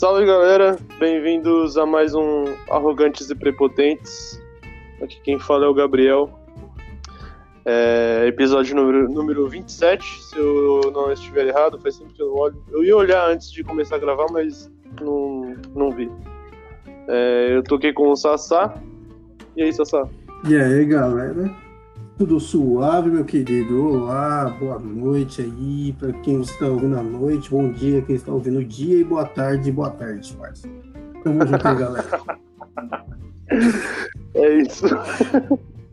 Salve galera, bem-vindos a mais um Arrogantes e Prepotentes. Aqui quem fala é o Gabriel. É, episódio número, número 27, se eu não estiver errado, faz sempre que eu olho. Eu ia olhar antes de começar a gravar, mas não, não vi. É, eu toquei com o Sassá. E aí, Sassá? E aí, galera? Tudo suave, meu querido? Olá, boa noite aí para quem está ouvindo à noite, bom dia quem está ouvindo o dia e boa tarde, boa tarde, parceiro. Tamo junto aí, galera. É isso.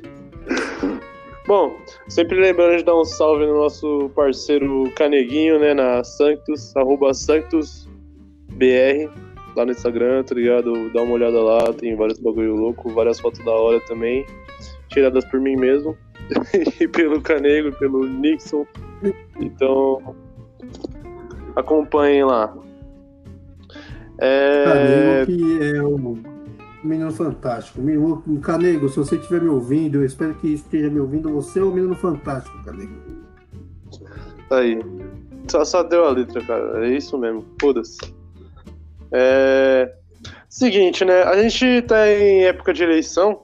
Bom, sempre lembrando de dar um salve no nosso parceiro Caneguinho, né, na Sanctus, arroba SanctusBR, lá no Instagram, tá ligado? Dá uma olhada lá, tem vários bagulho louco, várias fotos da hora também, tiradas por mim mesmo. e pelo Canego, pelo Nixon. Então, acompanhem lá. É... Canego que é o menino fantástico. Menino, Canego, se você estiver me ouvindo, eu espero que esteja me ouvindo. Você é o menino fantástico, Canego. Aí. Só, só deu a letra, cara. É isso mesmo. Foda-se. É... Seguinte, né? A gente tá em época de eleição.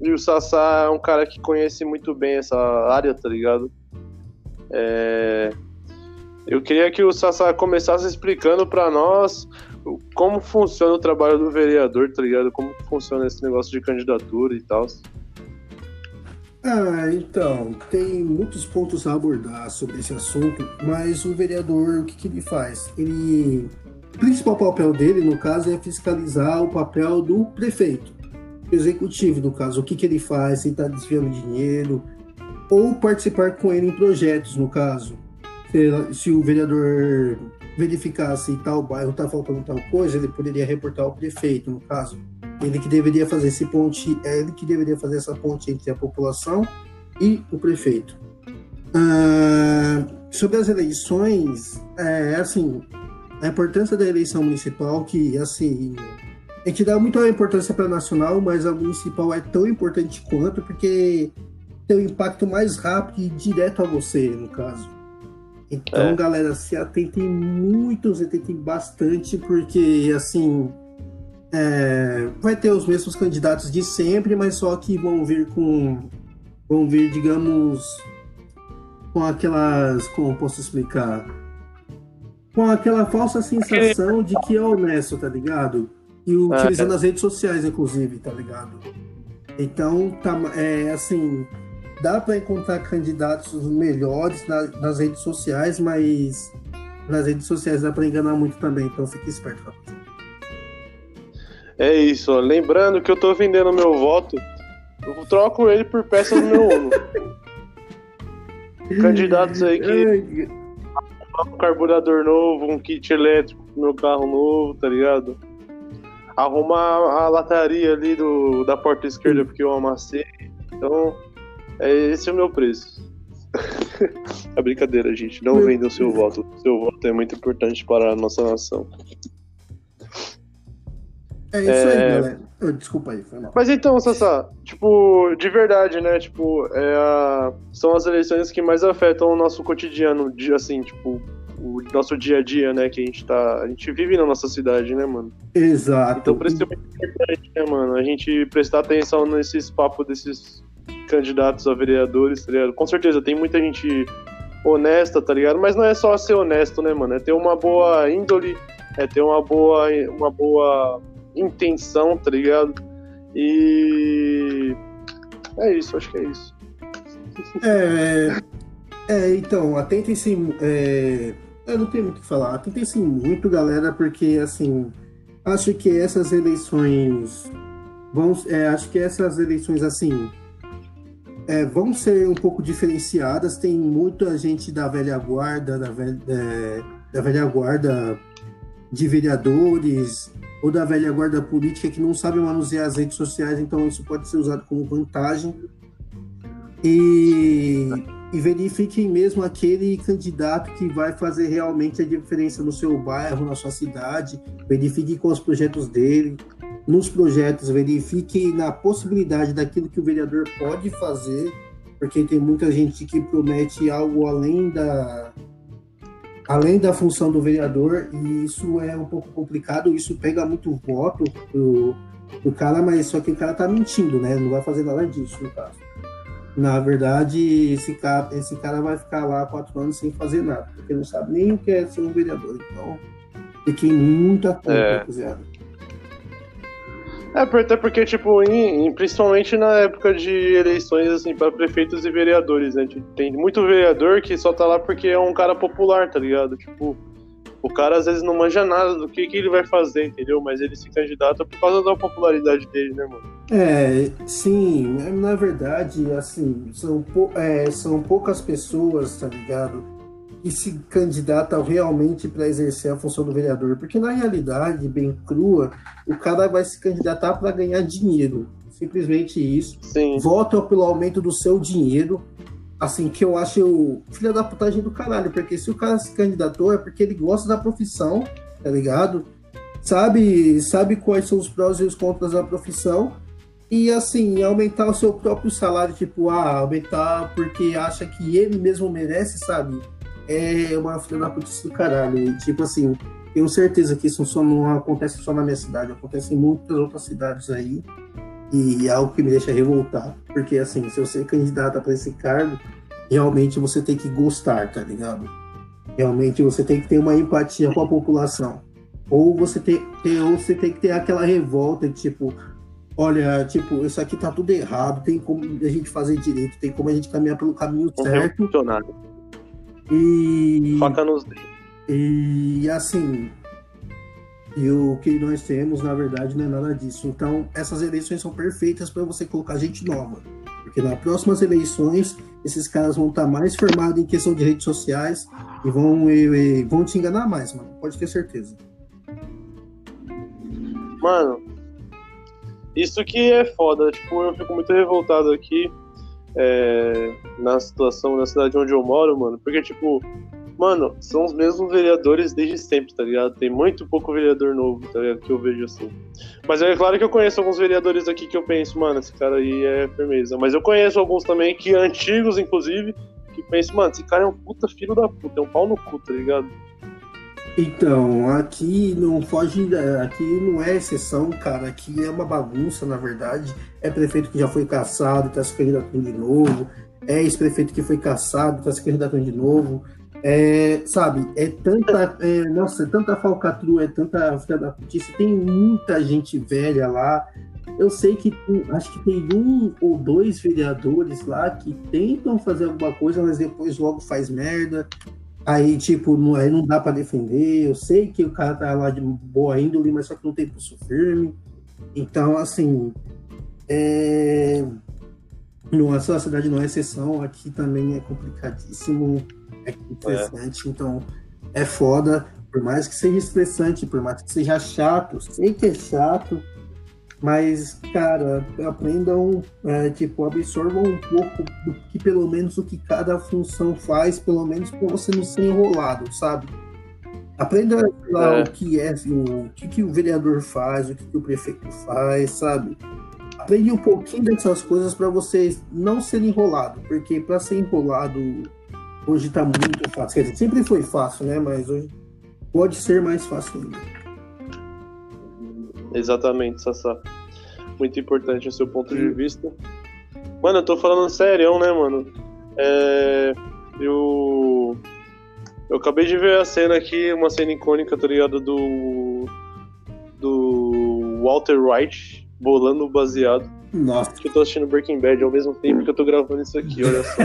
E o Sassá é um cara que conhece muito bem essa área, tá ligado? É... Eu queria que o Sassá começasse explicando para nós como funciona o trabalho do vereador, tá ligado? Como funciona esse negócio de candidatura e tal. Ah, então, tem muitos pontos a abordar sobre esse assunto, mas o vereador, o que, que ele faz? Ele. O principal papel dele, no caso, é fiscalizar o papel do prefeito executivo, no caso, o que, que ele faz, se está desviando dinheiro, ou participar com ele em projetos, no caso. Se, o vereador verificasse tal bairro está faltando tal coisa, ele poderia reportar ao prefeito, no caso. Ele que deveria fazer esse ponte, é ele que deveria fazer essa ponte entre a população e o prefeito. Ah, sobre as eleições, é assim, a importância da eleição municipal, que assim, a gente dá muita importância para a nacional, mas a municipal é tão importante quanto, porque tem um impacto mais rápido e direto a você, no caso. Então, é. galera, se atentem muito, se atentem bastante, porque, assim, é, vai ter os mesmos candidatos de sempre, mas só que vão vir com, vão vir, digamos, com aquelas, como posso explicar? Com aquela falsa sensação de que é honesto, tá ligado? E utilizando é. as redes sociais, inclusive, tá ligado? Então, tá, é assim, dá para encontrar candidatos melhores na, nas redes sociais, mas nas redes sociais dá para enganar muito também, então fique esperto, rapaziada. É isso, ó. lembrando que eu tô vendendo meu voto, eu troco ele por peças do meu Uno. Candidatos aí que um carburador novo, um kit elétrico pro meu carro novo, tá ligado? Arrumar a lataria ali do, da porta esquerda porque eu amassei. Então, é, esse é o meu preço. a brincadeira, gente. Não venda o seu voto. O seu voto é muito importante para a nossa nação. É isso é... aí, galera. Oh, desculpa aí, foi mal. Mas então, Sassá, tipo, de verdade, né? Tipo, é a... são as eleições que mais afetam o nosso cotidiano, assim, tipo, o nosso dia a dia, né? Que a gente tá. A gente vive na nossa cidade, né, mano? Exato. Então por isso é muito importante, né, mano? A gente prestar atenção nesses papos desses candidatos a vereadores, tá ligado? Com certeza, tem muita gente honesta, tá ligado? Mas não é só ser honesto, né, mano? É ter uma boa índole, é ter uma boa, uma boa intenção, tá ligado? E é isso, acho que é isso. É, é então, atentem-se é, eu não tenho muito o que falar. Tentei sim muito, galera, porque assim, acho que essas eleições vão. É, acho que essas eleições assim é, vão ser um pouco diferenciadas. Tem muita gente da velha guarda, da velha, é, da velha guarda de vereadores ou da velha guarda política que não sabe manusear as redes sociais, então isso pode ser usado como vantagem. E e verifiquem mesmo aquele candidato que vai fazer realmente a diferença no seu bairro, na sua cidade. Verifique com os projetos dele. Nos projetos, verifique na possibilidade daquilo que o vereador pode fazer, porque tem muita gente que promete algo além da além da função do vereador, e isso é um pouco complicado, isso pega muito voto do, do cara, mas só que o cara tá mentindo, né? Não vai fazer nada disso, no caso. Na verdade, esse cara, esse cara vai ficar lá quatro anos sem fazer nada, porque não sabe nem o que é ser um vereador. Então, fiquei muito atento, é. É, até porque, tipo, em, em, principalmente na época de eleições, assim, para prefeitos e vereadores, né? Tem muito vereador que só tá lá porque é um cara popular, tá ligado? Tipo, o cara às vezes não manja nada do que, que ele vai fazer, entendeu? Mas ele se candidata por causa da popularidade dele, né, mano? É, sim, na verdade, assim, são, pou, é, são poucas pessoas, tá ligado? que se candidatam realmente para exercer a função do vereador, porque na realidade, bem crua, o cara vai se candidatar para ganhar dinheiro, simplesmente isso. Sim. Vota pelo aumento do seu dinheiro, assim, que eu acho filha da putagem do caralho, porque se o cara se candidatou é porque ele gosta da profissão, tá ligado? Sabe, sabe quais são os prós e os contras da profissão, e assim, aumentar o seu próprio salário, tipo, ah, aumentar porque acha que ele mesmo merece, sabe? é uma filha da putice do caralho. E, tipo assim, tenho certeza que isso só não acontece só na minha cidade, acontece em muitas outras cidades aí. E é algo que me deixa revoltar. Porque, assim, se você é candidata para esse cargo, realmente você tem que gostar, tá ligado? Realmente você tem que ter uma empatia com a população. Ou você tem, tem, ou você tem que ter aquela revolta, tipo, olha, tipo, isso aqui tá tudo errado, tem como a gente fazer direito, tem como a gente caminhar pelo caminho certo. E. Faca nos dentes. E assim. E o que nós temos, na verdade, não é nada disso. Então, essas eleições são perfeitas para você colocar gente nova. Porque nas próximas eleições, esses caras vão estar mais formados em questão de redes sociais e vão, e, e, vão te enganar mais, mano. Pode ter certeza. Mano, isso que é foda. Tipo, eu fico muito revoltado aqui é, na situação na cidade onde eu moro, mano. Porque, tipo, mano, são os mesmos vereadores desde sempre, tá ligado? Tem muito pouco vereador novo, tá ligado? Que eu vejo assim. Mas é claro que eu conheço alguns vereadores aqui que eu penso, mano, esse cara aí é firmeza. Mas eu conheço alguns também, que antigos, inclusive, que penso, mano, esse cara é um puta filho da puta, é um pau no cu, tá ligado? Então, aqui não foge, aqui não é exceção, cara. Aqui é uma bagunça, na verdade. É prefeito que já foi caçado, está se candidatando de novo. É ex-prefeito que foi caçado, está se candidatando de novo. É, sabe, é tanta, é, nossa, é tanta falcatrua, é tanta filha da putice. Tem muita gente velha lá. Eu sei que acho que tem um ou dois vereadores lá que tentam fazer alguma coisa, mas depois logo faz merda. Aí, tipo, não, aí não dá para defender. Eu sei que o cara tá lá de boa índole, mas só que não tem pulso firme. Então, assim, é... Nossa, a cidade não é exceção, aqui também é complicadíssimo, é interessante, é. então é foda, por mais que seja estressante, por mais que seja chato, sei que é chato, mas, cara, aprendam, é, tipo, absorvam um pouco do que pelo menos o que cada função faz, pelo menos para você não ser enrolado, sabe? Aprenda lá é. o que é, o que, que o vereador faz, o que, que o prefeito faz, sabe? Aprende um pouquinho dessas coisas para vocês não serem enrolado, porque para ser enrolado hoje tá muito fácil. Quer dizer, sempre foi fácil, né? Mas hoje pode ser mais fácil ainda. Exatamente, Sassá. Muito importante o seu ponto de vista. Mano, eu tô falando sério, né, mano? É... Eu. Eu acabei de ver a cena aqui, uma cena icônica, tá ligado? Do. Do Walter White bolando o baseado. Nossa. Que eu tô assistindo Breaking Bad ao mesmo tempo que eu tô gravando isso aqui, olha só.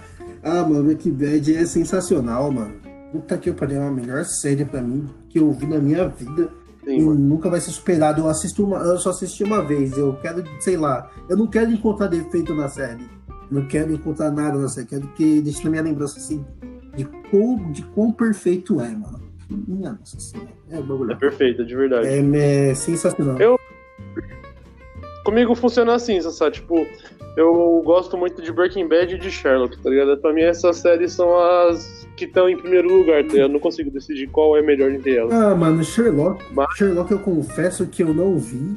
ah, mano, Breaking Bad é sensacional, mano. Puta que eu parei, é a melhor série pra mim que eu vi na minha vida. Sim, nunca vai ser superado. Eu assisto uma, eu só assisti uma vez. Eu quero, sei lá, eu não quero encontrar defeito na série. Não quero encontrar nada na série. Quero que deixe na minha lembrança assim de quão, de quão perfeito é, mano. Minha nossa senhora. É, bagulho. é perfeito, de verdade. É, é sensacional. Eu... Comigo funciona assim, Sassá. Tipo, eu gosto muito de Breaking Bad e de Sherlock, tá ligado? Pra mim, essas séries são as que estão em primeiro lugar, tá? Eu não consigo decidir qual é melhor entre elas. Ah, mano, Sherlock. Mas... Sherlock eu confesso que eu não vi.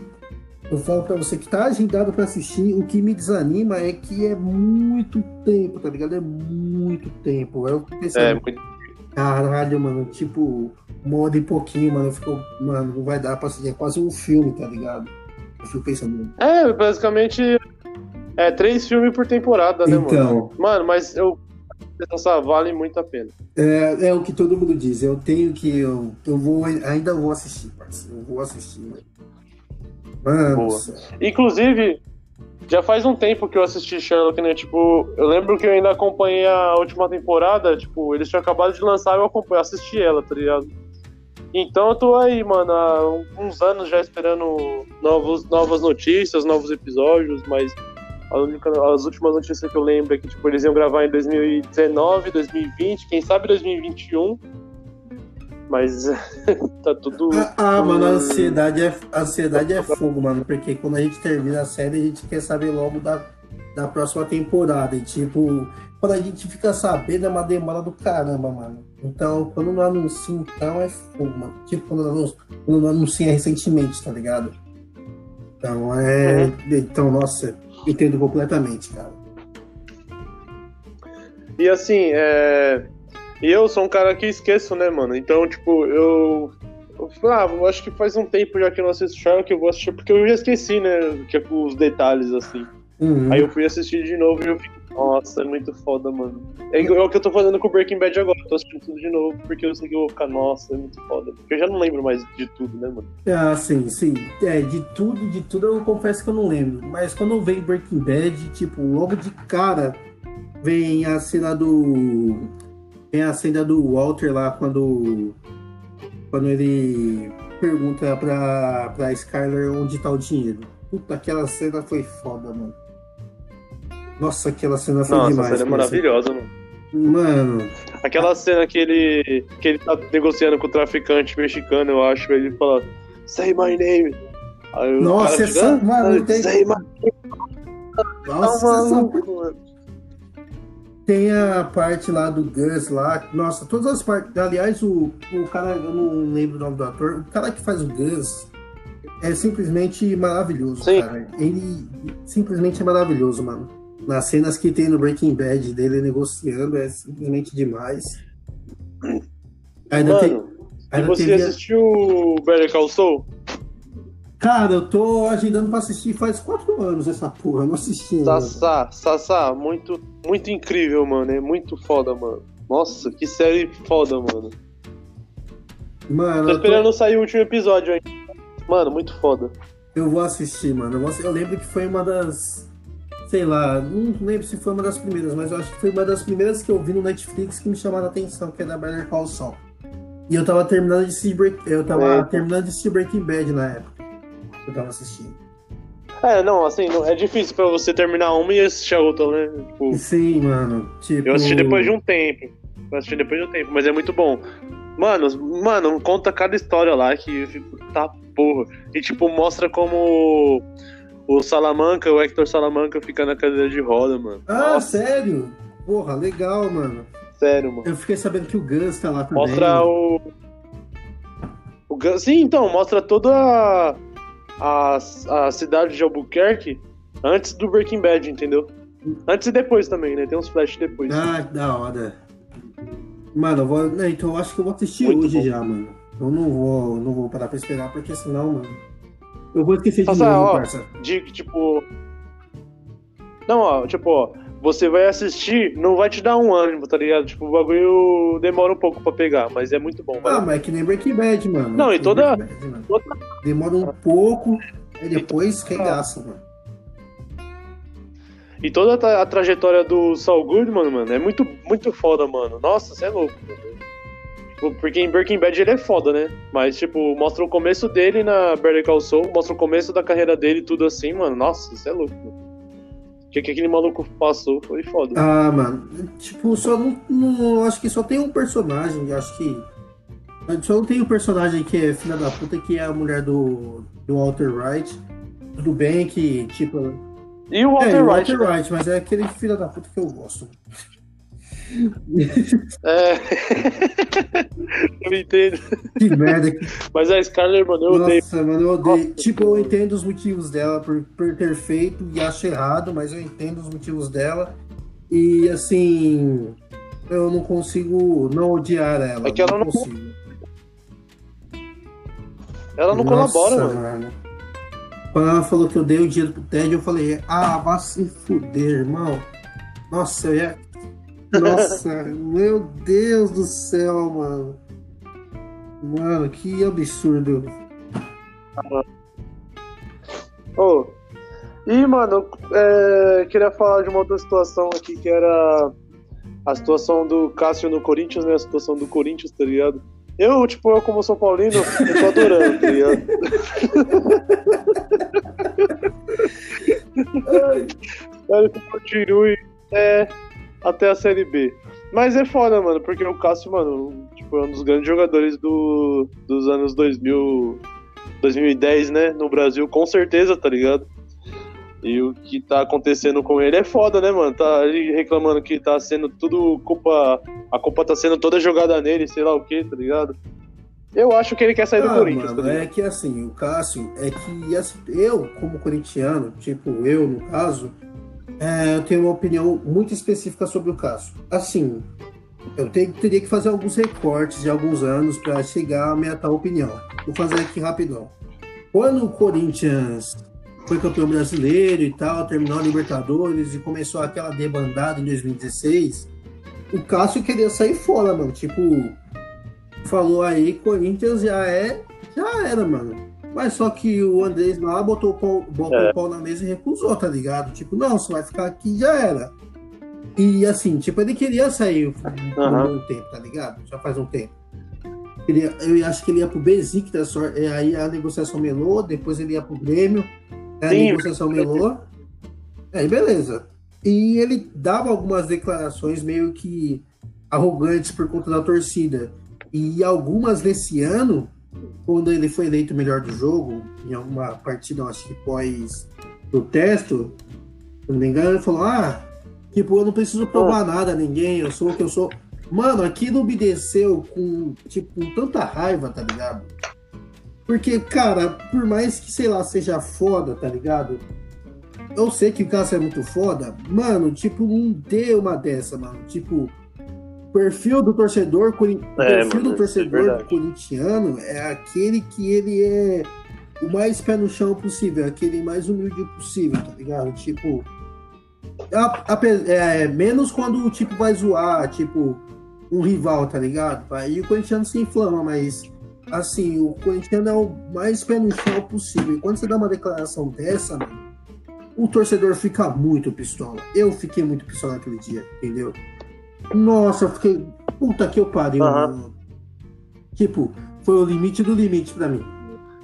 Eu falo pra você que tá agendado pra assistir. O que me desanima é que é muito tempo, tá ligado? É muito tempo. É o que É, muito... Caralho, mano, tipo, hora e pouquinho, mano, ficou, mano, não vai dar pra ser é quase um filme, tá ligado? Eu fico pensando. É, basicamente é três filmes por temporada, né, Então. mano? Mano, mas eu nossa, vale muito a pena. É, é o que todo mundo diz. Eu tenho que. Eu, eu vou, ainda vou assistir, parceiro. Eu vou assistir, mano. Mano, Boa. Inclusive, já faz um tempo que eu assisti Sherlock, né? Tipo, eu lembro que eu ainda acompanhei a última temporada, tipo, eles tinham acabado de lançar e eu acompanhei, assisti ela, tá ligado? Então eu tô aí, mano, há uns anos já esperando novos, novas notícias, novos episódios, mas única- as últimas notícias que eu lembro é que tipo, eles iam gravar em 2019, 2020, quem sabe 2021. Mas tá tudo. Ah, ah, mano, a ansiedade, é, a ansiedade é fogo, mano. Porque quando a gente termina a série, a gente quer saber logo da, da próxima temporada. E tipo, quando a gente fica sabendo, é uma demora do caramba, mano. Então, quando não anuncia, então é fogo, mano. Tipo, quando não, anuncia- quando não anuncia recentemente, tá ligado? Então é. Então, nossa, entendo completamente, cara. E assim, é. E eu sou um cara que esqueço, né, mano? Então, tipo, eu. ah, eu acho que faz um tempo já que eu não assisto Sherlock, eu vou assistir, porque eu já esqueci, né? Tipo, os detalhes, assim. Uhum. Aí eu fui assistir de novo e eu fiquei, nossa, é muito foda, mano. É igual o que eu tô fazendo com o Breaking Bad agora. Eu tô assistindo tudo de novo, porque eu sei que eu vou ficar, nossa, é muito foda. Porque eu já não lembro mais de tudo, né, mano? Ah, sim, sim. É, de tudo, de tudo eu confesso que eu não lembro. Mas quando vem Breaking Bad, tipo, logo de cara vem a cena do. Vem a cena do Walter lá quando. Quando ele pergunta pra, pra Skyler onde tá o dinheiro. Puta, aquela cena foi foda, mano. Nossa, aquela cena foi Nossa, demais. essa cena é maravilhosa, mano. Mano, Aquela cena que ele, que ele tá negociando com o traficante mexicano, eu acho, ele fala, say my name. Aí Nossa, essa- fica, mano, "Ah, tem- Say my nossa, Tá maluco, mano. Tem a parte lá do Gus lá. Nossa, todas as partes. Aliás, o, o cara, eu não lembro o nome do ator. O cara que faz o Gus é simplesmente maravilhoso, Sim. cara. Ele simplesmente é maravilhoso, mano. Nas cenas que tem no Breaking Bad dele negociando é simplesmente demais. Ainda tem, Mano, e ainda você teve- assistiu Better Call Saul? Cara, eu tô agendando pra assistir faz quatro anos essa porra. Não assisti. Sassá, Sassá, muito, muito incrível, mano. É muito foda, mano. Nossa, que série foda, mano. Mano, Tô eu tô- esperando sair o último episódio ainda. Mano, muito foda. Eu vou assistir, mano. Eu, vou assi- eu lembro que foi uma das. Sei lá, não lembro se foi uma das primeiras, mas eu acho que foi uma das primeiras que eu vi no Netflix que me chamaram a atenção, que é da Better Call Saul. E eu tava terminando de assistir, Break... eu tava É. terminando de assistir Breaking Bad na época. Eu tava assistindo. É, não, assim, não- é difícil pra você terminar uma e assistir a outra, né? Tipo, Sim, mano. Tipo. eu assisti depois de um tempo. Eu assisti depois de um tempo, mas é muito bom. Mano, mano, conta cada história lá que eu fico, tá porra. E tipo, mostra como o Salamanca, o Hector Salamanca fica na cadeira de roda, mano. Ah, Nossa, sério? Porra, legal, mano. sério, mano. Eu fiquei sabendo que o Gus tá lá também. Mostra o. o Sim, então, mostra toda a, a, a cidade de Albuquerque antes do Breaking Bad, entendeu? Antes e depois também, né? Tem uns flashes depois. Ah, da hora. Mano, eu vou. não, Então eu acho que eu vou assistir Muito hoje bom. já, mano. Eu não vou, não vou parar pra esperar, porque senão, mano. Eu vou esquecer de Nossa, novo, ó, parça. De tipo. Não, ó, tipo, ó, você vai assistir, não vai te dar um ânimo, tá ligado? Tipo, o bagulho demora um pouco pra pegar, mas é muito bom. Ah, mas é que nem Breaking Bad, mano. Não, É e toda- Bad, toda- Demora um pouco, e depois regaça, mano. E toda a trajetória do Saul Goodman, mano, é muito, muito foda, mano. Nossa, você é louco, mano. Porque em Breaking Bad ele é foda, né? Mas, tipo, mostra o começo dele na Better Call Saul, mostra o começo da carreira dele, tudo assim, mano. Nossa, você é louco, mano. O que, que aquele maluco passou foi foda. Ah, mano. Tipo, só não, não. Acho que só tem um personagem, acho que. Só não tem um personagem que é filha da puta, que é a mulher do, do Walter White. Tudo bem que, tipo. E o Walter é, o White, Walter? White, mas é aquele filho da puta que eu gosto. É. eu entendo. Que merda. Mas a Scarlett, mano, eu odeio. Nossa, mano, eu odeio. Nossa. Tipo, eu entendo os motivos dela por, por ter feito e acho errado, mas eu entendo os motivos dela. E assim. eu não consigo não odiar ela. É que ela não- consigo. Ela não Nossa, colabora, mano. Quando ela falou que eu dei o dinheiro pro Ted, eu falei, ah, vá se fuder, irmão. Nossa, eu ia. Nossa, meu Deus do céu, mano. Mano, que absurdo. Ô, E, mano, é, queria falar de uma outra situação aqui que era a situação do Cássio no Corinthians, né? A situação do Corinthians, tá ligado? Eu, tipo, eu como São Paulino, eu tô adorando, tá ligado? Quero que continue até, até a Série B. Mas é foda, mano, porque o Cássio, mano, tipo, é um dos grandes jogadores do, dos anos 2000, 2010, né? No Brasil, com certeza, tá ligado? E o que tá acontecendo com ele é foda, né, mano? Tá ele reclamando que tá sendo tudo culpa. A culpa tá sendo toda jogada nele, sei lá o que, tá ligado? Eu acho que ele quer sair do Ah, Corinthians, mano, tá é que assim, o Cássio, é que assim, eu, como corintiano, tipo eu no caso, é, eu tenho uma opinião muito específica sobre o Cássio. Assim, eu teria que fazer alguns recortes de alguns anos para chegar a minha tal opinião. Vou fazer aqui rapidão. Quando o Corinthians foi campeão brasileiro e tal, terminou a Libertadores e começou aquela debandada em 2016, o Cássio queria sair fora, mano. Tipo, falou aí, Corinthians já é, já era, mano. Mas só que o Andrés lá botou, o pau, botou É. o pau na mesa e recusou, tá ligado? Tipo, não, você vai ficar aqui já era. E assim, tipo, ele queria sair por Aham. um tempo, tá ligado? Já faz um tempo. Ele, eu acho que ele ia pro Besiktas, só- é, aí a negociação melou, depois ele ia pro Grêmio, aí a Sim. negociação melou. Aí beleza. E ele dava algumas declarações meio que arrogantes por conta da torcida. E algumas desse ano, quando ele foi eleito melhor do jogo, em alguma partida, acho que pós protesto, se não me engano, ele falou: Ah, tipo, eu não preciso provar nada a ninguém, eu sou o que eu sou. Mano, aquilo me desceu com, tipo, com tanta raiva, tá ligado? Porque, cara, por mais que, sei lá, seja foda, tá ligado? Eu sei que o Cássio é muito foda. Mano, tipo, não dê uma dessa, mano. Tipo, perfil do torcedor, É, perfil mano, do torcedor isso é corintiano é aquele que ele é o mais pé no chão possível, aquele mais humilde possível, tá ligado? Tipo, a- ape- é, menos quando tipo vai zoar, tipo, um rival, tá ligado? Aí o corintiano se inflama, mas assim, o corintiano é o mais pé no chão possível. E quando você dá uma declaração dessa, mano, o torcedor fica muito pistola. Eu fiquei muito pistola naquele dia, entendeu? Nossa, eu fiquei. Puta que eu pariu, mano. Tipo, foi o limite do limite pra mim.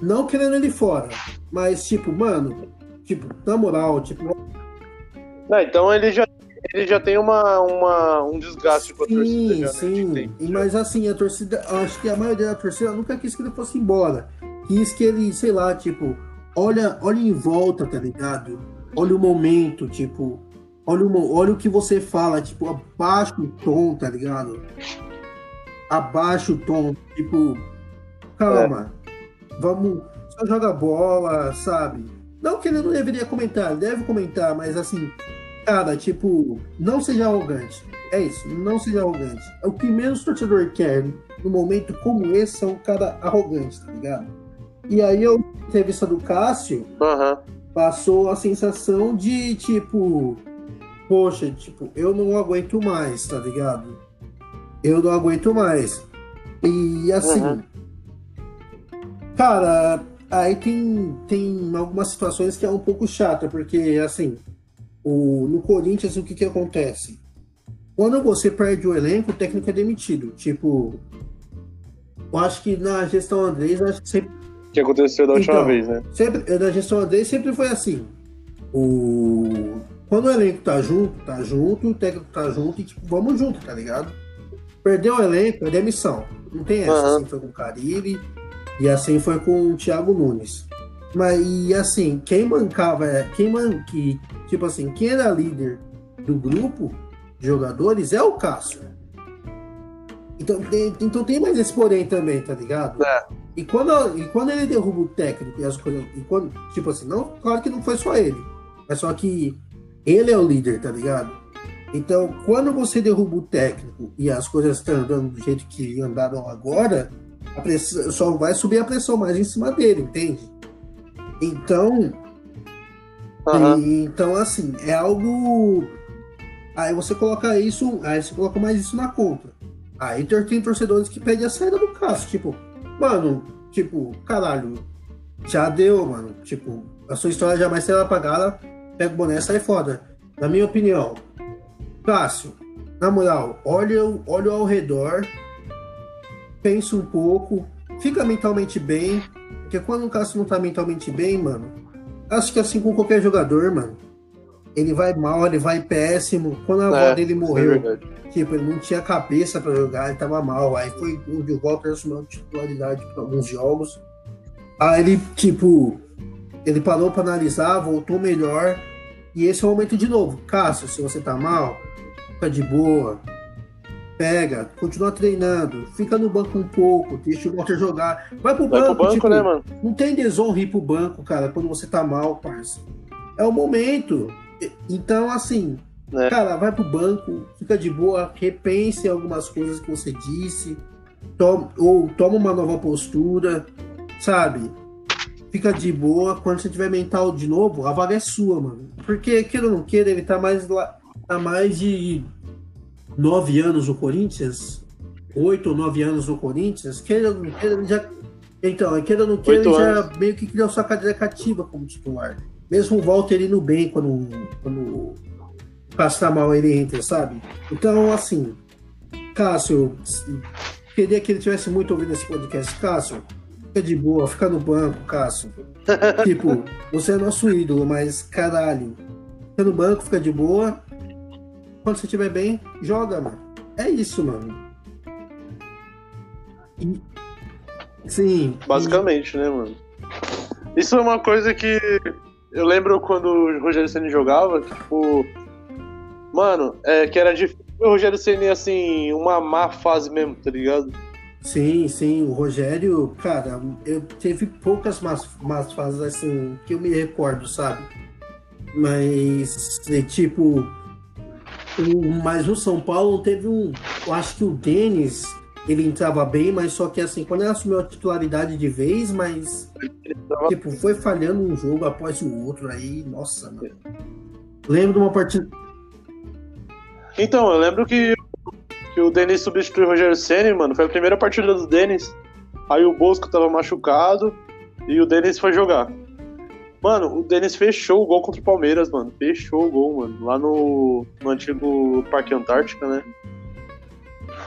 Não querendo ele fora, mas tipo, mano, tipo, na moral, tipo, Ah, então ele já, ele já tem uma, uma, um desgaste com a torcida. Sim, já, né, sim. já. mas assim, a torcida, acho que a maioria da torcida nunca quis que ele fosse embora. Quis que ele, sei lá, tipo, olha, olha em volta, tá ligado? Olha o momento, tipo, olha o, olha o que você fala, tipo, abaixa o tom, tá ligado? Abaixa o tom, tipo, calma, vamos, só joga bola, sabe? Não que ele não deveria comentar, ele deve comentar, mas assim, cara, tipo, não seja arrogante. É isso, não seja arrogante. O que menos o torcedor quer num momento como esse são um cara arrogante, tá ligado? E aí eu, entrevista do Cássio, Aham. passou a sensação de tipo, poxa, tipo, eu não aguento mais, tá ligado? Eu não aguento mais. E assim, Uhum. cara, aí tem, tem algumas situações que é um pouco chata, porque assim, o, no Corinthians o que que acontece? Quando você perde o elenco, o técnico é demitido. Tipo, eu acho que na gestão Andrés, acho que sempre Que aconteceu da última Então, vez, né? Sempre, na gestão dele sempre foi assim. O... Quando o elenco tá junto, tá junto, o técnico tá junto e tipo, vamos junto, tá ligado? Perdeu o elenco, é demissão. Não tem essa. Aham. Assim foi com o Carilli e assim foi com o Thiago Nunes. Mas e assim, quem bancava, é- quem man, que, tipo assim, quem era líder do grupo de jogadores é o Cássio. Então tem, então tem mais esse porém também, tá ligado? É. E quando, e quando ele derruba o técnico e as coisas. E quando, tipo assim, não, claro que não foi só ele. Mas só que ele é o líder, tá ligado? Então, quando você derruba o técnico e as coisas estão andando do jeito que andaram agora, a pressão, só vai subir a pressão mais em cima dele, entende? Então, Aham. e- então assim, é algo. Aí você coloca isso, aí você coloca mais isso na conta. Aí tem tem torcedores que pedem a saída do Cássio, tipo, mano, tipo, caralho, já deu, mano. Tipo, a sua história jamais será apagada, pega o boné e sai fora. Na minha opinião, Cássio, na moral, olha, olha ao redor, pensa um pouco, fica mentalmente bem, porque quando o Cássio não tá mentalmente bem, mano, acho que assim com qualquer jogador, mano, ele vai mal, ele vai péssimo. Quando a avó É, dele é morreu, verdade. tipo, ele não tinha cabeça pra jogar, ele tava mal. Aí foi o Walter assumiu a titularidade pra alguns jogos. Aí ele, tipo, ele parou pra analisar, voltou melhor. E esse é o momento de novo. Cássio, se você tá mal, fica de boa. Pega, continua treinando, fica no banco um pouco, deixa o Walter jogar. Vai pro Vai banco, pro banco, tipo, né, mano? não tem desonra ir pro banco, cara, quando você tá mal, parça. É o momento. Então, assim, É. cara, vai pro banco, fica de boa, repense algumas coisas que você disse, to- ou toma uma nova postura, sabe? Fica de boa. Quando você tiver mental de novo, a vaga é sua, mano. Porque, queira ou não queira, ele tá mais, lá, tá mais de nove anos no Corinthians, oito ou nove anos no Corinthians, queira ou não queira, ele já. Então, queira ou não queira, ele já meio que criou sua cadeira cativa como titular. Mesmo o Walter indo bem quando, quando tá mal, ele entra, sabe? Então, assim, Cássio, queria que ele tivesse muito ouvido esse podcast. Cássio, fica de boa, fica no banco, Cássio. tipo, você é nosso ídolo, mas caralho, fica no banco, fica de boa. Quando você estiver bem, joga, mano. É isso, mano. E- Sim. Basicamente, né, mano? Isso é uma coisa que eu lembro quando o Rogério Ceni jogava, tipo, mano, é que era difícil o Rogério Ceni assim, uma má fase mesmo, tá ligado? Sim, sim, o Rogério, cara, eu teve poucas más, más fases assim que eu me recordo, sabe? Mas, tipo, o, mas no São Paulo teve um. Eu acho que o Denis, ele entrava bem, mas só que assim, quando ele assumiu a titularidade de vez, mas, tipo, foi falhando um jogo após o outro aí, nossa, mano. Lembro de uma partida. Então, eu lembro que, que o Denis substituiu o Rogério Ceni, mano. Foi a primeira partida do Denis. Aí o Bosco tava machucado e o Denis foi jogar. Mano, o Denis fechou o gol contra o Palmeiras, mano. Fechou o gol, mano. Lá no, no antigo Parque Antártica, né?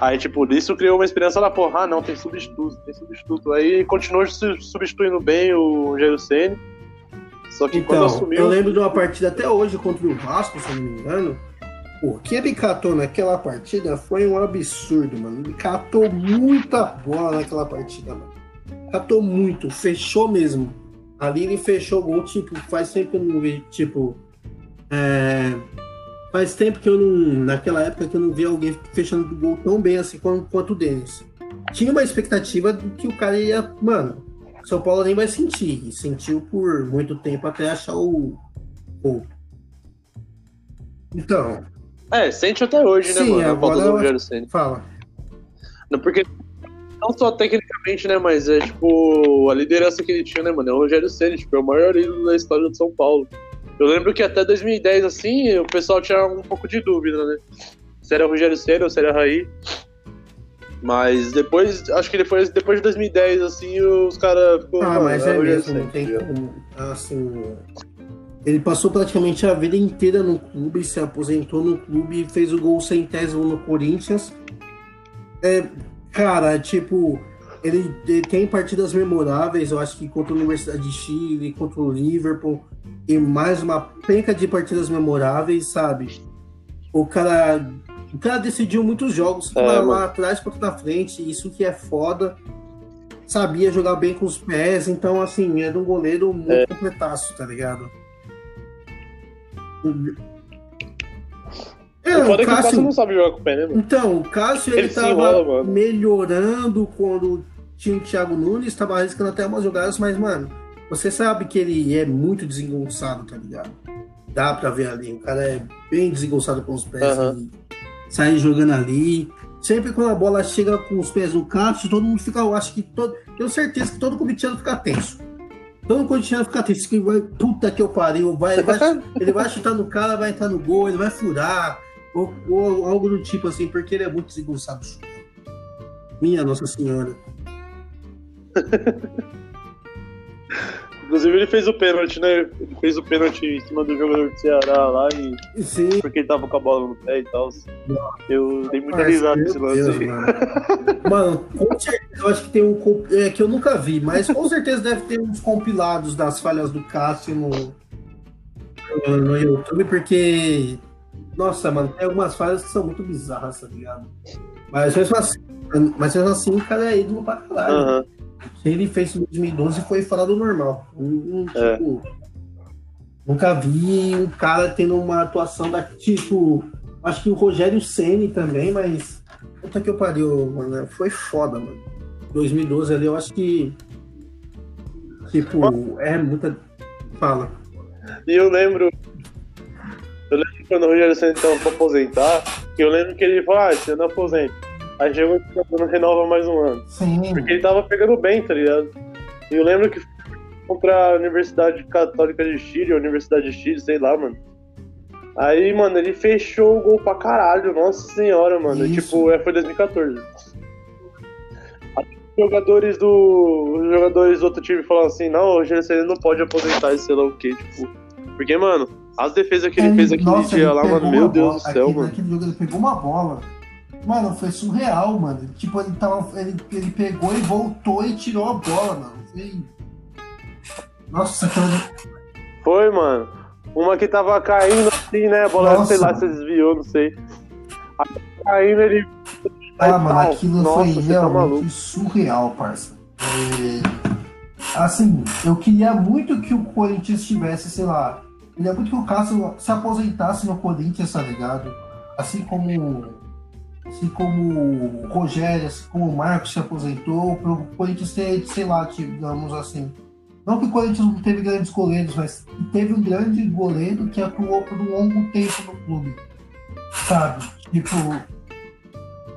Aí, tipo, isso criou uma esperança lá, porra, ah, não, tem substituto, tem substituto. Aí continuou su- substituindo bem o Rogério Ceni. Só que quando Então, assumiu. eu lembro de uma partida até hoje contra o Vasco, se não me engano. O que ele catou naquela partida foi um absurdo, mano. Ele catou muita bola naquela partida, mano. Catou muito, fechou mesmo. Ali ele fechou o gol, tipo, faz tempo que eu não vi, tipo. é, Faz tempo que eu não. Naquela época que eu não vi alguém fechando o gol tão bem assim quanto, quanto o Denis. Tinha uma expectativa de que o cara ia. Mano, São Paulo nem vai sentir. E sentiu por muito tempo até achar o. o... Então, É, sente até hoje, né, Sim, mano? A agora falta do Rogério Ceni. fala. Não, porque não só tecnicamente, né, mas é tipo a liderança que ele tinha, né, mano? É o Rogério Ceni, tipo, é o maior ídolo da história do São Paulo. Eu lembro que até 2010, assim, o pessoal tinha um pouco de dúvida, né? Se era o Rogério Ceni ou se era Raí. Mas depois, acho que depois, depois de 2010, assim, os caras. Ah, mas é Rogério mesmo, não tem tá como. Assim. Ele passou praticamente a vida inteira no clube, se aposentou no clube, fez o gol centésimo no Corinthians. É, cara, tipo, ele, ele tem partidas memoráveis, eu acho que contra a Universidade de Chile, contra o Liverpool, e mais uma penca de partidas memoráveis, sabe? O cara, o cara decidiu muitos jogos, É, lá, lá atrás quanto na frente, isso que é foda. Sabia jogar bem com os pés, então, assim, era um goleiro muito É. completaço, tá ligado? É, O é o Cássio- Cássio não sabe jogar com o pé, né, mano? então, o Cássio ele, Ele tava enrola, melhorando quando tinha o Thiago Nunes, estava arriscando até umas jogadas, mas, mano, você sabe que ele é muito desengonçado, tá ligado? dá pra ver ali. O cara é bem desengonçado com os pés. E sai jogando ali. Sempre quando a bola chega com os pés no caixa, todo mundo fica, eu acho que todo. Tenho certeza que todo corintiano fica tenso. Todo corintiano fica tenso, que vai, puta que eu pariu, vai, ele, vai, ele vai chutar no cara, vai entrar no gol, ele vai furar, ou, ou algo do tipo assim, porque ele é muito desengonçado. Minha Nossa Senhora. Inclusive ele fez o pênalti, né? Ele fez o pênalti em cima do jogador do Ceará lá e Sim, porque ele tava com a bola no pé e tal. Eu dei muita risada nesse lance Deus, aí. mano. Mano, com certeza, eu acho que tem um. É, que eu nunca vi, mas com certeza deve ter uns compilados das falhas do Cássio no, no, YouTube, porque. Nossa, mano, tem algumas falhas que são muito bizarras, tá ligado? Mas mesmo assim, mas mesmo assim o cara é ídolo pra caralho. Aham. Que ele fez em 2012 foi fora do normal. Um, um, É. tipo, Nunca vi um cara tendo uma atuação da tipo. Acho que o Rogério Ceni também, mas. Puta que eu pariu, mano. Foi foda, mano. 2012 ali, eu acho que. Tipo, é muita. Fala. E eu lembro. Eu lembro quando o Rogério Senna tava pra aposentar, eu lembro que ele falou, ah, você não aposenta. Chegou e não renova mais um ano. Sim. Porque ele tava pegando bem, tá ligado? E eu lembro que foi contra a Universidade Católica de Chile, a Universidade de Chile, sei lá, mano. Aí, mano, ele fechou o gol pra caralho, nossa senhora, mano. Isso. tipo, é, foi 2014. Aí, os Jogadores do. Os jogadores do outro time falaram assim, não, o Ceni não pode aposentar esse sei lá o quê, tipo. Porque, mano, as defesas que ele fez aquele Nossa, dia ele lá, mano, meu uma Deus bola- do céu, aquele, mano. Jogo ele pegou uma bola. Mano, foi surreal, mano. Tipo, ele, tava, ele, ele pegou e voltou e tirou a bola, mano. Foi... Nossa, aquela. Foi, mano. Uma que tava caindo assim, né? A bola, Nossa. sei lá, se desviou, não sei. Aí, caindo, ele. Ah, Aí, mano, tal. aquilo Nossa, foi tá realmente surreal, parça. É, Assim, eu queria muito que o Corinthians tivesse, sei lá, eu queria muito que o Cássio se aposentasse no Corinthians, tá ligado? Assim como. Assim como o Rogério, assim como o Marcos se aposentou, pro Corinthians ter, sei lá, digamos assim. Não que o Corinthians não teve grandes goleiros, mas teve um grande goleiro que atuou por um longo tempo no clube. Sabe? Tipo.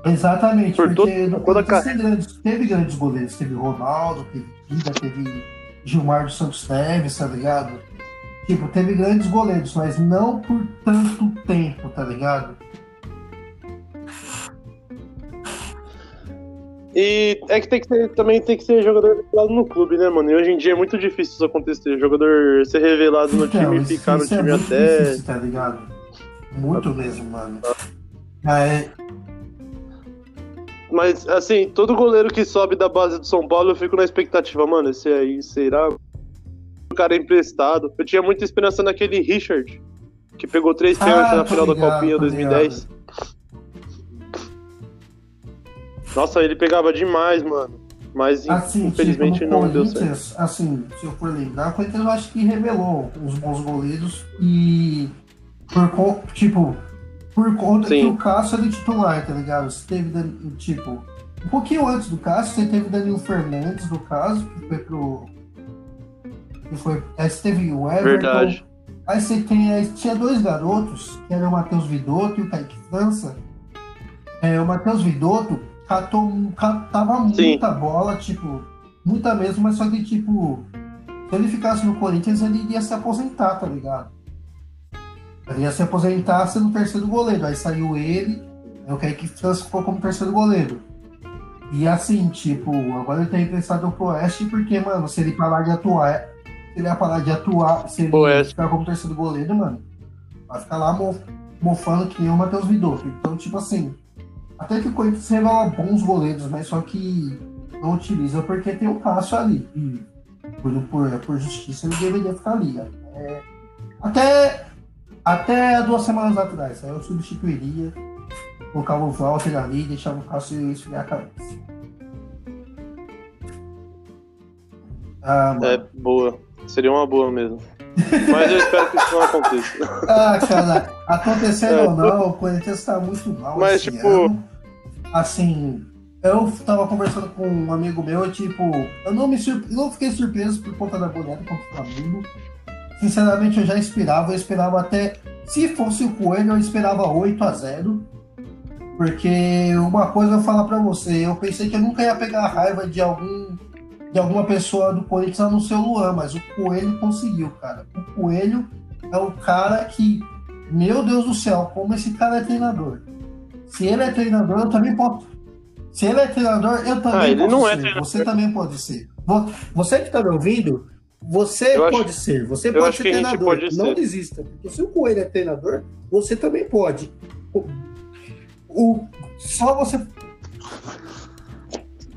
Exatamente, Por porque todo- toda a grandes, teve grandes goleiros. Teve Ronaldo, teve Dida, teve Gilmar dos Santos Neves, tá ligado? Tipo, teve grandes goleiros, mas não por tanto tempo, tá ligado? E é que, tem que ser, também tem que ser jogador revelado no clube, né, mano? E hoje em dia é muito difícil isso acontecer. Jogador ser revelado no time e ficar no é time muito até. difícil, tá ligado? Muito mesmo, mano. É, Mas, assim, todo goleiro que sobe da base do São Paulo, eu fico na expectativa, mano, esse aí será. O cara é emprestado. Eu tinha muita esperança naquele Richard, que pegou três Ah, pênaltis na tô final da ligado, Copinha tô 2010. Nossa, ele pegava demais, mano. Mas assim, infelizmente tipo, não deu certo. Assim, se eu for lembrar, o Corinthians eu acho que revelou uns bons goleiros e por tipo, por conta Sim. que o Cássio era titular, tá ligado? Você teve, tipo, um pouquinho antes do Cássio, você teve Danilo Fernandes, no caso, que foi pro. Que foi, aí você teve o Everton. Verdade. Aí você tem, aí tinha dois garotos, que eram o Matheus Vidotto e o Kaique França. É, o Matheus Vidotto catou, catava muita bola, tipo, muita mesmo, mas só que, tipo, se ele ficasse no Corinthians, ele iria se aposentar, tá ligado? Ele ia se aposentar sendo terceiro goleiro. Aí saiu ele, aí o Kaique França ficou como terceiro goleiro. E assim, tipo, agora ele tá emprestado pro Oeste, porque, mano, se ele parar de atuar, se ele ia parar de atuar, se ele Oeste. ficar como terceiro goleiro, mano, vai ficar lá mo- mofando que nem o Matheus Vidotto. Então, tipo assim, até que o Corinthians revela bons goleiros, mas só que não utiliza porque tem o Cássio ali. E por, por, por justiça ele deveria ficar ali. É, até, até duas semanas atrás. Aí eu substituiria, colocava o Walter ali, deixava o Cássio esfriar a cabeça. Ah. É, boa. Seria uma boa mesmo. Mas eu espero que isso não aconteça. Ah, cara, acontecendo É, ou não, o Corinthians tá muito mal. Mas, esse tipo- ano. Assim, eu tava conversando com um amigo meu, tipo, eu não me surpre... eu não fiquei surpreso por conta da goleada contra o Flamengo. sinceramente, eu já esperava. Eu esperava até. Se fosse o Coelho, eu esperava 8 a 0 Porque uma coisa eu vou falar pra você, eu pensei que eu nunca ia pegar raiva de algum de alguma pessoa do Corinthians a não ser o Luan, mas o Coelho conseguiu, cara. O Coelho é o cara que, meu Deus do céu, como esse cara é treinador. Se ele é treinador, eu também posso. Se ele é treinador, eu também ah, posso é ser. É você também pode ser. Você que está me ouvindo, você eu pode acho, ser. Você pode ser treinador. Pode não ser. desista. Porque se o Coelho é treinador, você também pode. O, o, só você.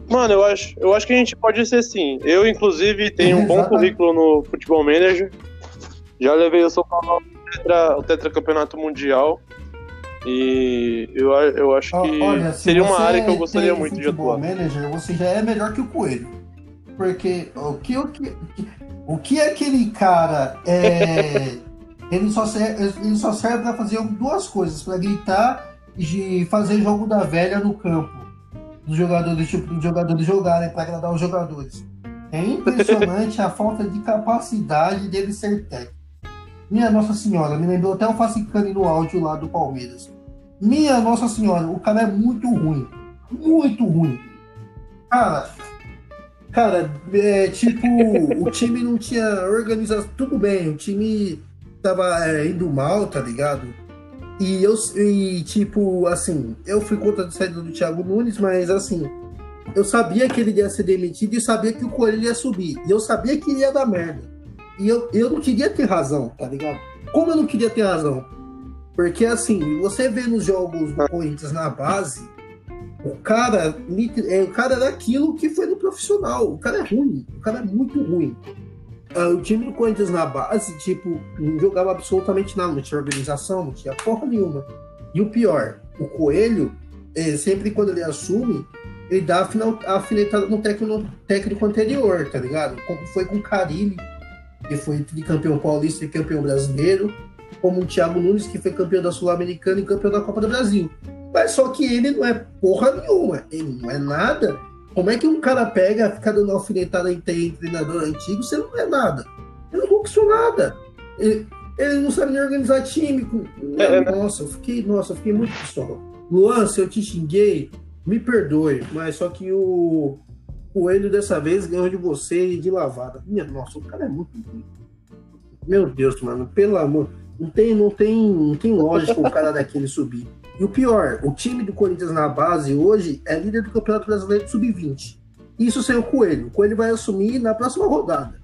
Mano, eu acho, eu acho que a gente pode ser sim. Eu, inclusive, tenho um bom currículo no Futebol Manager. Já levei o São Paulo ao tetra, tetracampeonato mundial. E eu, eu acho que Olha, seria uma área que eu gostaria muito de atuar. Manager, você já é melhor que o Coelho. Porque o que, o que, o que aquele cara é. ele, só serve, ele só serve para fazer duas coisas: para gritar e fazer jogo da velha no campo. Dos jogadores, tipo, dos jogadores jogarem, para agradar os jogadores. É impressionante a falta de capacidade dele ser técnico. Minha Nossa Senhora, me lembrou até o Facicani no áudio lá do Palmeiras. Minha Nossa Senhora, o cara é muito ruim. Muito ruim. Cara, cara, é, tipo, o time não tinha organização. Tudo bem, o time tava é, indo mal, tá ligado? E eu, e, tipo, assim, eu fui contra a saída do Thiago Nunes, mas assim, eu sabia que ele ia ser demitido e sabia que o Coelho ia subir. E eu sabia que ia dar merda. E eu, eu não queria ter razão, tá ligado? Como eu não queria ter razão? Porque assim, você vê nos jogos do Corinthians na base, o cara, é, o cara era aquilo que foi no profissional. O cara é ruim, o cara é muito ruim. Ah, o time do Corinthians na base, tipo, não jogava absolutamente nada, não tinha organização, não tinha porra nenhuma. E o pior, o Coelho, é, sempre quando ele assume, ele dá a afinetada no técnico, no técnico anterior, tá ligado? Como foi com o Carilli que foi campeão paulista e campeão brasileiro, como o Thiago Nunes, que foi campeão da Sul-Americana e campeão da Copa do Brasil. Mas só que ele não é porra nenhuma, ele não é nada. Como é que um cara pega, fica dando alfinetada em treinador antigo, você não é nada? Ele não conquistou nada. Ele, ele não sabe nem organizar time. É, é, né? nossa, eu fiquei, nossa, eu fiquei muito pistola. Luan, se eu te xinguei, me perdoe, mas só que o, Coelho dessa vez ganhou de você de lavada. Minha nossa, o cara é muito ruim. Meu Deus, mano, pelo amor. Não tem, não tem, não tem lógica o cara daquele subir. E o pior, o time do Corinthians na base hoje é líder do Campeonato Brasileiro de Sub-20. Isso sem o Coelho. O Coelho vai assumir na próxima rodada.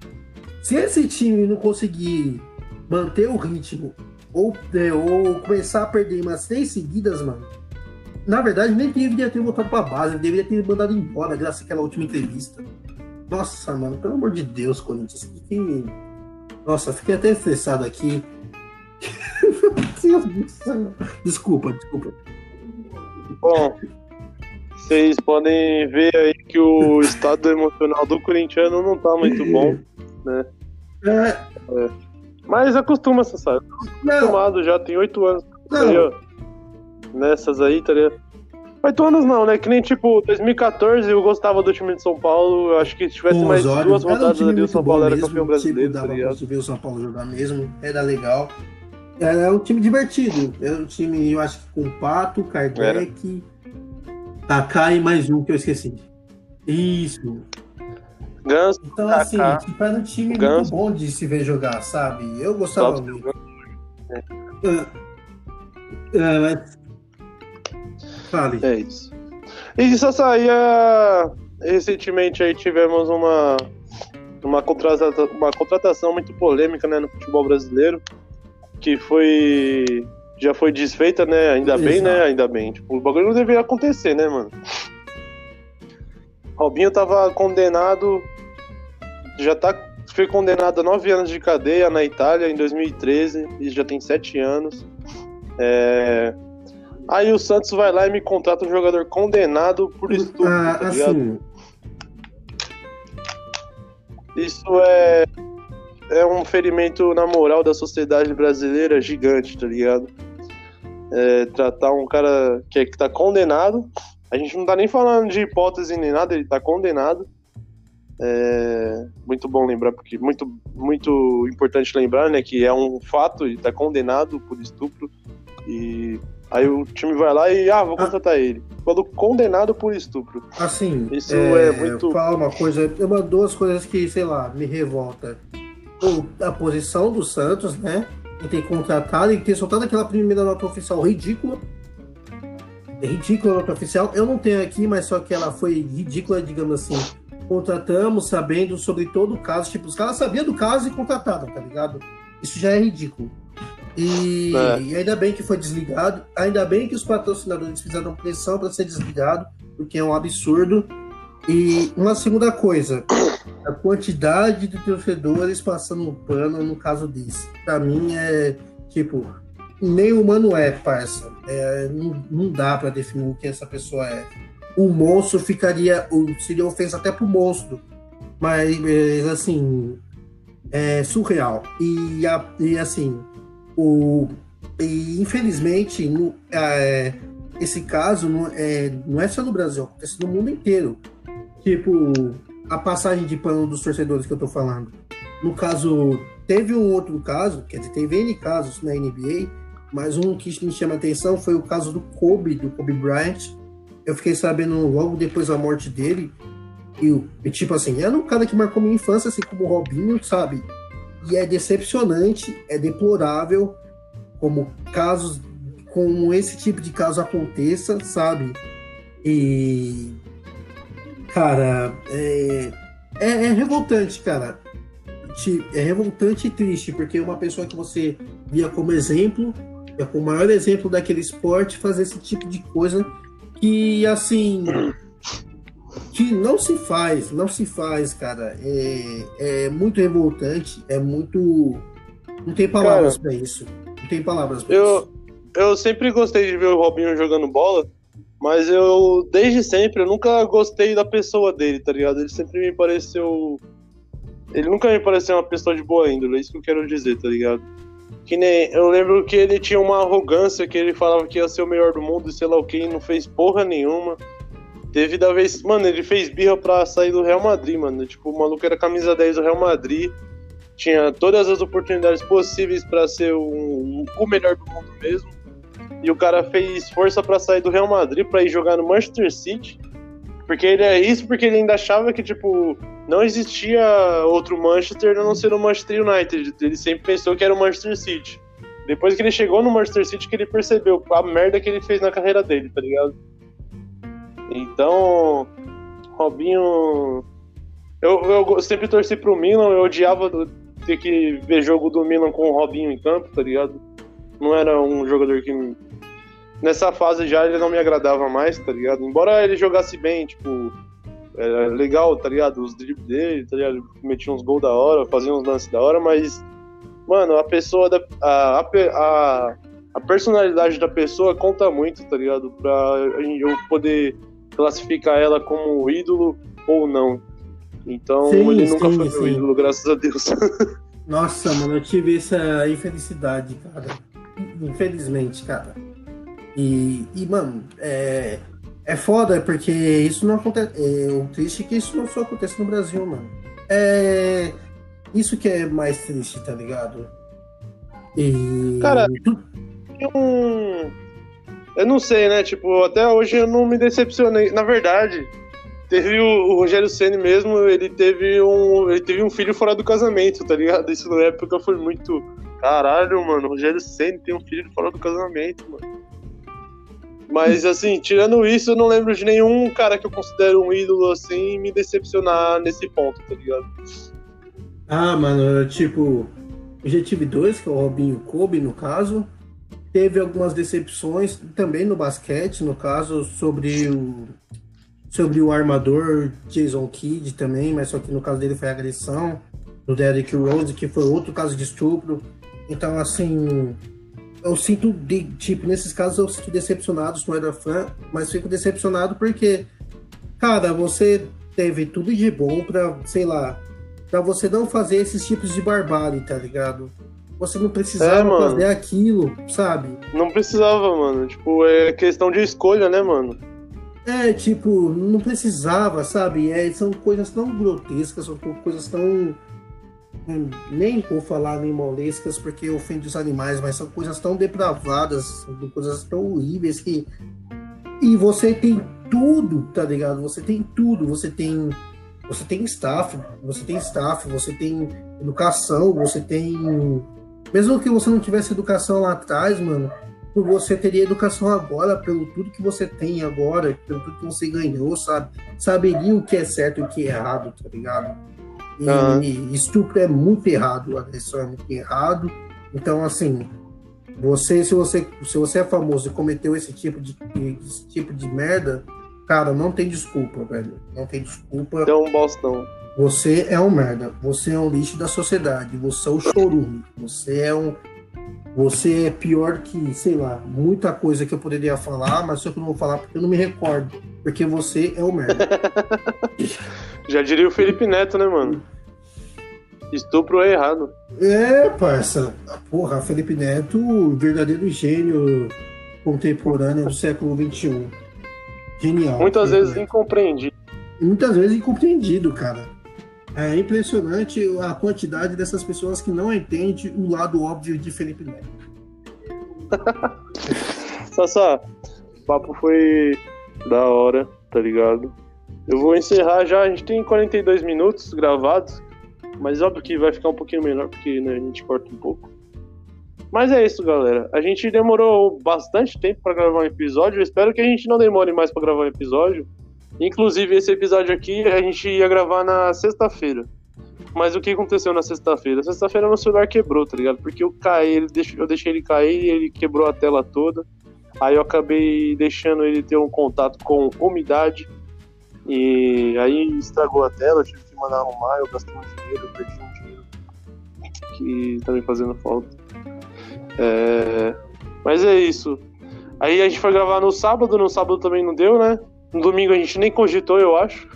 Se esse time não conseguir manter o ritmo ou, é, ou começar a perder umas três seguidas, mano, na verdade, nem deveria ter voltado pra base, deveria ter mandado embora, graças àquela última entrevista. Nossa, mano, pelo amor de Deus, Corinthians. Que... Nossa, fiquei até estressado aqui. desculpa, desculpa. Bom, vocês podem ver aí que o estado emocional do corintiano não tá muito bom, né? É. é. Mas acostuma, você sabe. Acostumado já, tem oito anos. Nessas aí, tá ligado? Oito anos não, né? Que nem tipo 2014 eu gostava do time de São Paulo. Eu acho que se tivesse mais duas rodadas um ali, o São Paulo era campeão brasileiro. Tipo, dava tá pra ver o São Paulo jogar mesmo, era legal. Era um time divertido. Era um time, eu acho que com Pato, Kardec, Kaká e mais um que eu esqueci. Isso. Ganso, então, assim, tipo, era um time Ganso. muito bom de se ver jogar, sabe? Eu gostava muito. É. Uh, uh, mas Fale. É isso. E só saía. Recentemente aí tivemos uma, uma, contratação, uma contratação muito polêmica né, no futebol brasileiro. Que foi. Já foi desfeita, né? Ainda Exato. bem, né? Ainda bem. Tipo, o bagulho não deveria acontecer, né, mano? Robinho tava condenado. Já tá. Foi condenado a nove anos de cadeia na Itália em 2013 e já tem sete anos. É, Aí o Santos vai lá e me contrata um jogador condenado por estupro, ah, tá assim... Isso é é um ferimento na moral da sociedade brasileira gigante, tá ligado? É, tratar um cara que, é, que tá condenado, a gente não tá nem falando de hipótese nem nada, ele tá condenado. É muito bom lembrar, porque muito, muito importante lembrar, né, que é um fato e tá condenado por estupro. E aí o time vai lá e, ah, vou ah. contratar ah. ele. Quando condenado por estupro. Assim, isso é, é muito. Falar uma coisa, uma duas coisas que, sei lá, me revolta. A posição do Santos, né? Em ter contratado e ter soltado aquela primeira nota oficial ridícula. É ridícula nota oficial. Eu não tenho aqui, mas só que ela foi ridícula, digamos assim contratamos sabendo sobre todo o caso. Tipo, os caras sabiam do caso e contrataram, tá ligado? Isso já é ridículo. E, é. e, ainda bem que foi desligado. Ainda bem que os patrocinadores fizeram pressão para ser desligado, porque é um absurdo. E uma segunda coisa, a quantidade de torcedores passando pano no caso desse. Pra mim é tipo, nem humano é, parça. É, não, não dá para definir o que essa pessoa é o monstro ficaria. Seria ofensa até pro monstro. Mas, assim. É surreal. E, e assim. O, e infelizmente, no, é, esse caso não é, não é só no Brasil, acontece no mundo inteiro. Tipo, a passagem de pano dos torcedores que eu tô falando. No caso, teve um outro caso, quer dizer, teve N casos na NBA, mas um que me chama atenção foi o caso do Kobe, do Kobe Bryant, eu fiquei sabendo logo depois da morte dele. E, e tipo assim, era um cara que marcou minha infância, assim como o Robinho, sabe? E é decepcionante, é deplorável como casos, como esse tipo de caso aconteça, sabe? E. Cara, é, é, é revoltante, cara. É revoltante e triste, porque uma pessoa que você via como exemplo, é o maior exemplo daquele esporte, fazer esse tipo de coisa que assim que não se faz, não se faz, cara. É, é muito revoltante, é muito. Não tem palavras para isso. Não tem palavras pra eu, isso. Eu sempre gostei de ver o Robinho jogando bola, mas eu, desde sempre, eu nunca gostei da pessoa dele, tá ligado? Ele sempre me pareceu. Ele nunca me pareceu uma pessoa de boa índole, é isso que eu quero dizer, tá ligado? Que nem. Eu lembro que ele tinha uma arrogância que ele falava que ia ser o melhor do mundo e sei lá o que, e não fez porra nenhuma. Teve da vez. Mano, ele fez birra pra sair do Real Madrid, mano. Tipo, o maluco era camisa 10 do Real Madrid. Tinha todas as oportunidades possíveis para ser um, o melhor do mundo mesmo. E o cara fez força para sair do Real Madrid para ir jogar no Manchester City. Porque ele é isso, porque ele ainda achava que, tipo, não existia outro Manchester a não ser o Manchester United. Ele sempre pensou que era o Manchester City. Depois que ele chegou no Manchester City, que ele percebeu a merda que ele fez na carreira dele, tá ligado? Então, Robinho. Eu, eu sempre torci pro Milan, eu odiava ter que ver jogo do Milan com o Robinho em campo, tá ligado? Não era um jogador que nessa fase já ele não me agradava mais, tá ligado? Embora ele jogasse bem, tipo, era legal, tá ligado? Os dribles dele, tá ligado? Metia uns gols da hora, fazia uns lances da hora, mas, mano, a pessoa, da, a, a, a personalidade da pessoa conta muito, tá ligado? Pra eu poder classificar ela como ídolo ou não. Então, sim, ele nunca sim, foi sim. meu ídolo, graças a Deus. Nossa, mano, eu tive essa infelicidade, cara. Infelizmente, cara. E, e mano, é, é foda porque isso não acontece. É, o triste é que isso não só acontece no Brasil, mano. É. Isso que é mais triste, tá ligado? E. Cara, um. Eu não sei, né? Tipo, até hoje eu não me decepcionei. Na verdade, teve o, o Rogério Senna mesmo, ele teve um. Ele teve um filho fora do casamento, tá ligado? Isso na época foi muito. Caralho, mano, o Rogério Senna tem um filho fora do casamento, mano. Mas, assim, tirando isso, eu não lembro de nenhum cara que eu considero um ídolo, assim, me decepcionar nesse ponto, tá ligado? Ah, mano, tipo, já tive dois, que é o Robinho Kobe, no caso. Teve algumas decepções também no basquete, no caso, sobre o, sobre o armador Jason Kidd também, mas só que no caso dele foi agressão. Do Derrick Rose, que foi outro caso de estupro. Então, assim, eu sinto, de, tipo, nesses casos eu sinto decepcionado, se não era fã, mas fico decepcionado porque, cara, você teve tudo de bom pra, sei lá, pra você não fazer esses tipos de barbárie, tá ligado? Você não precisava é, fazer aquilo, sabe? Não precisava, mano. Tipo, é questão de escolha, né, mano? É, tipo, não precisava, sabe? É, são coisas tão grotescas, são coisas tão. Nem vou falar nem molescas porque ofende os animais, mas são coisas tão depravadas, coisas tão horríveis que. E você tem tudo, tá ligado? Você tem tudo, você tem. Você tem staff, você tem staff, você tem educação, você tem. Mesmo que você não tivesse educação lá atrás, mano, você teria educação agora, pelo tudo que você tem agora, pelo tudo que você ganhou, sabe? Saberia o que é certo e o que é errado, tá ligado? E estupro é muito errado, agressão é muito errado. Então, assim, você, se você, se você é famoso e cometeu esse tipo de, esse tipo de merda, cara, não tem desculpa, velho. Não tem desculpa. Então, um bostão. Você é um merda. Você é um lixo da sociedade. Você é o chorume. Você é um. Você é pior que, sei lá, muita coisa que eu poderia falar, mas só que eu não vou falar porque eu não me recordo. Porque você é o merda. Já diria o Felipe Neto, né, mano? Estupro é errado. é, parça. Porra, Felipe Neto, verdadeiro gênio contemporâneo do século XXI. Genial. Muitas Felipe vezes Neto. incompreendido. muitas vezes incompreendido, cara. É impressionante a quantidade dessas pessoas que não entendem o lado óbvio de Felipe Neto. Sassá, o papo foi da hora, tá ligado? Eu vou encerrar já, a gente tem 42 minutos gravados, mas óbvio que vai ficar um pouquinho menor, porque né, a gente corta um pouco. Mas é isso, galera. A gente demorou bastante tempo pra gravar um episódio. Eu espero que a gente não demore mais pra gravar um episódio. Inclusive, esse episódio aqui a gente ia gravar na sexta-feira. Mas o que aconteceu na sexta-feira? Sexta-feira meu celular quebrou, tá ligado? Porque eu caí, eu deixei ele cair e ele quebrou a tela toda. Aí eu acabei deixando ele ter um contato com umidade. E aí estragou a tela, eu tive que mandar arrumar, eu gastei um dinheiro, eu perdi um dinheiro que tá me fazendo falta. É, Mas é isso. Aí a gente foi gravar no sábado, no sábado também não deu, né? No domingo a gente nem cogitou, eu acho.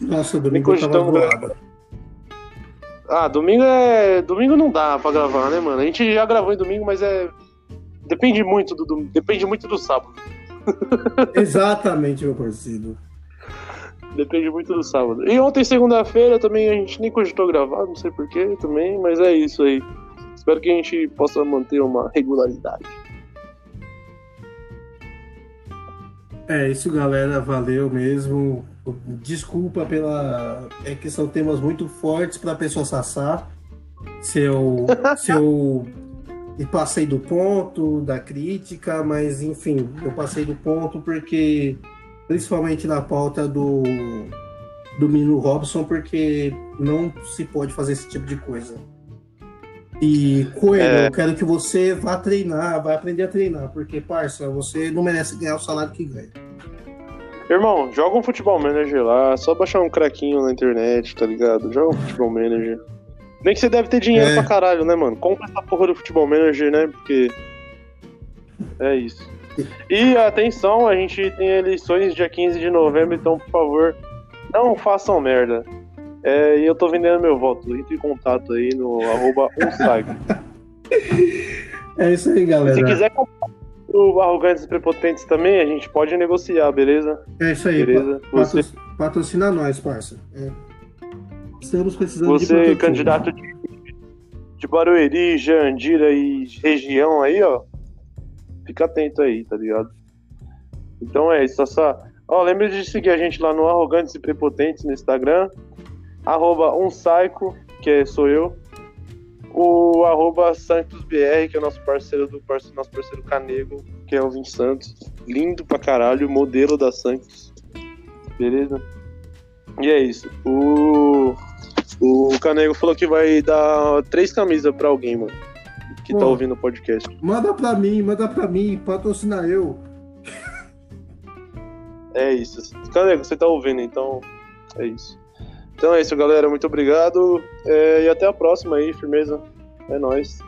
Nossa, domingo eu tava cogitamos voada. Ah, domingo é. Domingo não dá pra gravar, né, mano? A gente já gravou em domingo, mas é. Depende muito do dom- Depende muito do sábado. Exatamente, meu parceiro. Depende muito do sábado. E ontem, segunda-feira, também a gente nem cogitou gravar, não sei porquê também, mas é isso aí. Espero que a gente possa manter uma regularidade. É isso, galera. Valeu mesmo. Desculpa pela. É que são temas muito fortes para a pessoa sassar. Se eu, se eu e passei do ponto da crítica, mas enfim, eu passei do ponto porque, principalmente na pauta do, do Mino Robson, porque não se pode fazer esse tipo de coisa. E Coelho, É. eu quero que você vá treinar, vá aprender a treinar, porque, parça, você não merece ganhar o salário que ganha. Irmão, joga um futebol manager lá, só baixar um craquinho na internet, tá ligado? Joga um futebol manager. Bem que você deve ter dinheiro É. pra caralho, né, mano? Compra essa porra do futebol manager, né? Porque. É isso. E atenção, a gente tem eleições dia 15 de novembro, então, por favor, não façam merda. É, e eu tô vendendo meu voto. Entre em contato aí no arroba. É isso aí, galera. Se quiser comprar o Arrogantes e Prepotentes também, a gente pode negociar, beleza? É isso aí. Beleza? pa- Você, patro- Patrocina nós, parça. É. Estamos precisando de você patrocínio. candidato de, de Barueri, Jandira e região aí, ó. Fica atento aí, tá ligado? Então é isso, Sassá. Ó, lembre de seguir a gente lá no Arrogantes e Prepotentes no Instagram. Arroba umsaico, que é- sou eu. O arroba SantosBR, que é o nosso parceiro do parce- nosso parceiro Canego, que é o Vin Santos. Lindo pra caralho, modelo da Santos. Beleza? E é isso. O, o Canego falou que vai dar três camisas pra alguém, mano. Que tá Pô. ouvindo o podcast. Manda pra mim, manda pra mim, patrocina eu. É isso. Canego, você tá ouvindo, então é isso. Então é isso, galera. Muito obrigado. é, e até a próxima aí, firmeza. É nóis.